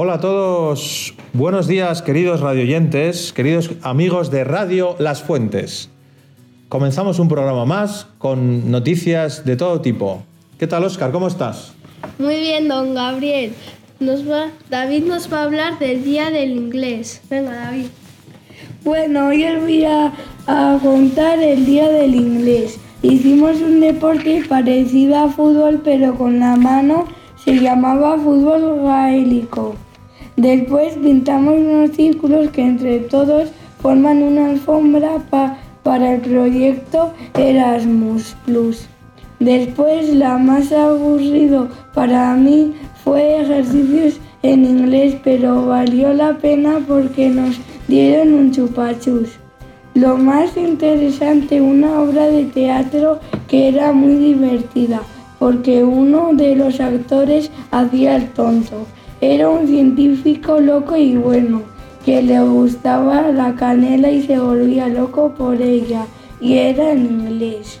Hola a todos, buenos días queridos radioyentes, queridos amigos de Radio Las Fuentes. Comenzamos un programa más con noticias de todo tipo. ¿Qué tal Oscar? ¿Cómo estás? Muy bien, don Gabriel. Nos va, David nos va a hablar del Día del Inglés. Venga, David. Bueno, hoy os voy a, contar el Día del Inglés. Hicimos un deporte parecido a fútbol, pero con la mano se llamaba fútbol gaélico. Después pintamos unos círculos que entre todos forman una alfombra pa- para el proyecto Erasmus Plus. Después, la más aburrido para mí fue ejercicios en inglés, pero valió la pena porque nos dieron un chupachus. Lo más interesante, una obra de teatro que era muy divertida, porque uno de los actores hacía el tonto. Era un científico loco y bueno, que le gustaba la canela y se volvía loco por ella, y era en inglés.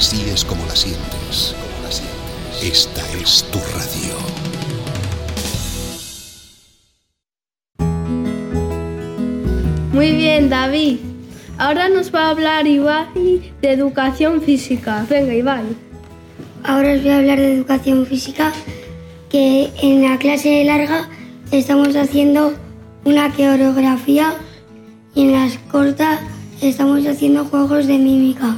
Así es como la sientes. Como la sientes. Esta es tu radio. Muy bien, David. Ahora nos va a hablar Ibai de educación física. Venga, Ibai. Ahora os voy a hablar de educación física, que en la clase larga estamos haciendo una coreografía y en las cortas estamos haciendo juegos de mímica.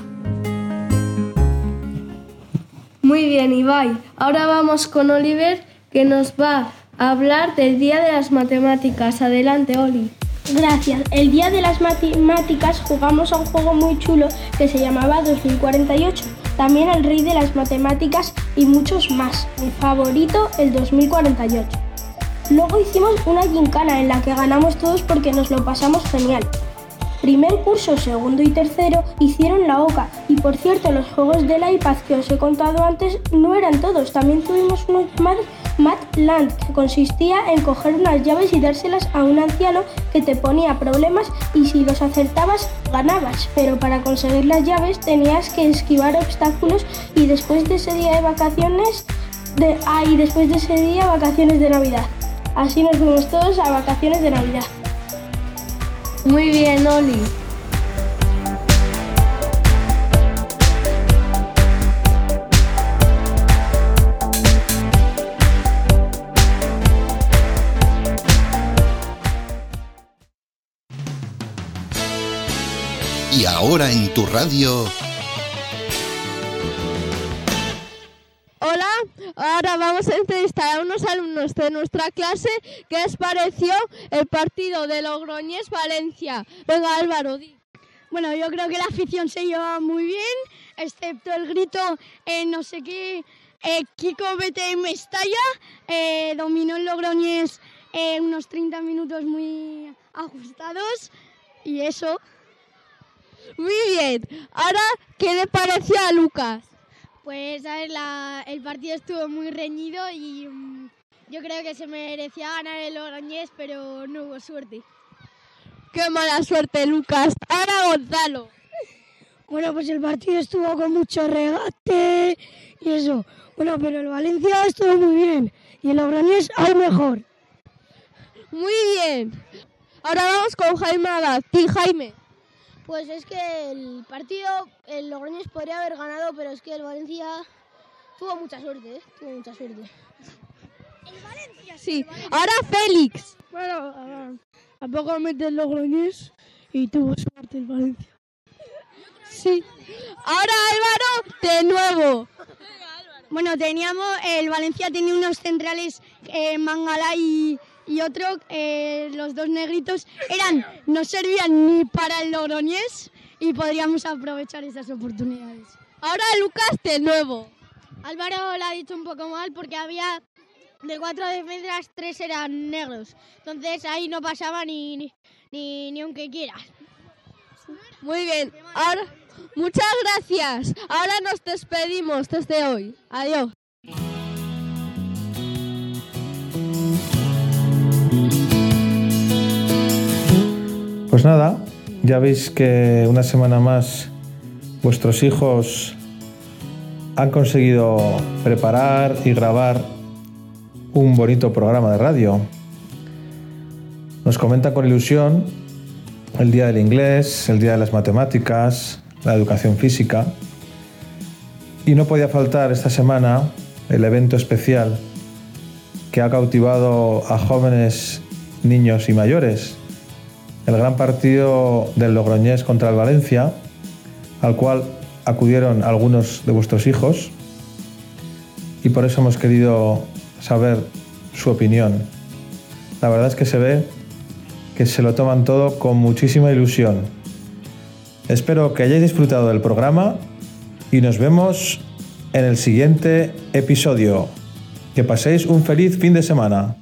Muy bien, Ibai. Ahora vamos con Oliver, que nos va a hablar del Día de las Matemáticas. Adelante, Oli. Gracias. El día de las matemáticas jugamos a un juego muy chulo que se llamaba 2048. También el rey de las matemáticas y muchos más. Mi favorito, el 2048. Luego hicimos una gincana en la que ganamos todos porque nos lo pasamos genial. Primer curso, segundo y tercero hicieron la OCA. Y por cierto, los juegos del iPad que os he contado antes no eran todos. También tuvimos uno llamado Matland, que consistía en coger unas llaves y dárselas a un anciano que te ponía problemas y si los acertabas ganabas. Pero para conseguir las llaves tenías que esquivar obstáculos y después de ese día de vacaciones, de, ah, y después de ese día vacaciones de Navidad. Así nos fuimos todos a vacaciones de Navidad. Muy bien, Oli. Y ahora en tu radio, ahora vamos a entrevistar a unos alumnos de nuestra clase que les pareció el partido de Logroñés Valencia. Venga Álvaro, di. Bueno, yo creo que la afición se lleva muy bien, excepto el grito en no sé qué. eh, Kiko vete Mestalla, eh, dominó el Logroñés eh, unos 30 minutos muy ajustados y eso. Muy bien, ahora, ¿qué le pareció a Lucas? Pues a ver, la- el partido estuvo muy reñido y mm, yo creo que se merecía ganar el Logroñés, pero no hubo suerte. Qué mala suerte, Lucas. Ahora Gonzalo. Bueno, pues el partido estuvo con mucho regate y eso. Bueno, pero el Valencia estuvo muy bien y el Logroñés aún mejor. Muy bien. Ahora vamos con Jaime. Di, Jaime. Pues es que el partido, el Logroñés podría haber ganado, pero es que el Valencia tuvo mucha suerte, ¿eh? Tuvo mucha suerte. Sí. Ahora Félix. Bueno, a, a poco mete el Logroñés y tuvo suerte el Valencia. Sí. Ahora Álvaro, de nuevo. Bueno, teníamos, el Valencia tenía unos centrales, eh, Mangala y, y otro, eh, los dos negritos, eran, no servían ni para el Logroñés y podríamos aprovechar esas oportunidades. Ahora Lucas, de nuevo. Álvaro lo ha dicho un poco mal porque había de cuatro defensas, tres eran negros. Entonces ahí no pasaba ni, ni, ni, ni aunque quieras. Muy bien. Ahora, muchas gracias. Ahora nos despedimos desde hoy. Adiós. Pues nada, ya veis que una semana más vuestros hijos han conseguido preparar y grabar un bonito programa de radio. Nos comentan con ilusión el día del inglés, el día de las matemáticas, la educación física. Y no podía faltar esta semana el evento especial que ha cautivado a jóvenes, niños y mayores. El gran partido del Logroñés contra el Valencia, al cual acudieron algunos de vuestros hijos y por eso hemos querido saber su opinión. La verdad es que se ve que se lo toman todo con muchísima ilusión. Espero que hayáis disfrutado del programa y nos vemos en el siguiente episodio. Que paséis un feliz fin de semana.